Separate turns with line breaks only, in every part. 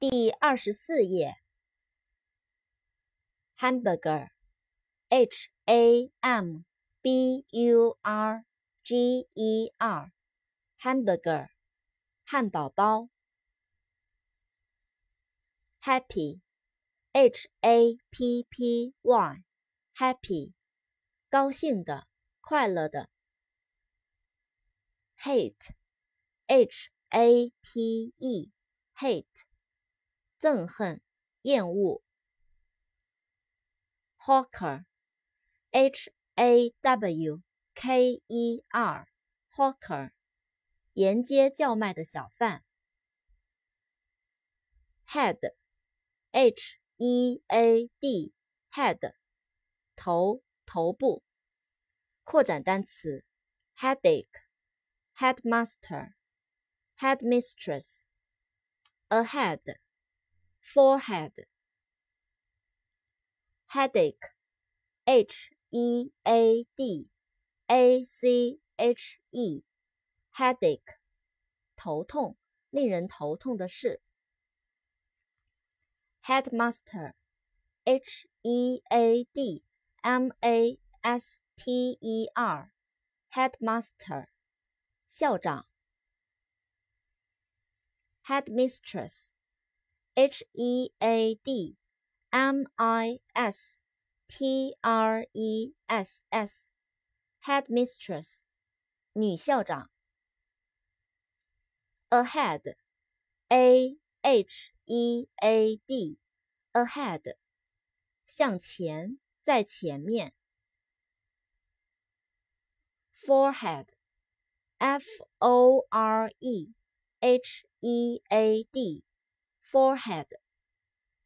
第二十四页，hamburger，h a m b u r g e r，hamburger，汉堡包。happy，h a p p y，happy，高兴的，快乐的。hate，h a t e，hate。憎恨、厌恶。hawker，h a w k e r，hawker，沿街叫卖的小贩。head，h e a d，head，头、头部。扩展单词：headache，headmaster，headmistress，ahead。forehead, headache, h e a d a c h e, headache, 头痛，令人头痛的事。headmaster, h e a d m a s t e r, headmaster, 校长。headmistress H E A D M I S T R E S S，headmistress，女校长。ahead，A H E A D，ahead，向前，在前面。forehead，F O R E H E A D。 forehead，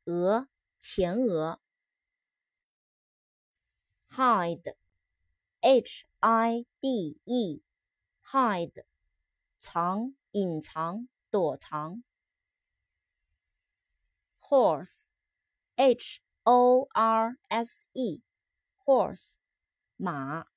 额，前额。hide，h i d e，hide，藏，隐藏，躲藏。horse，h o r s e，horse，马。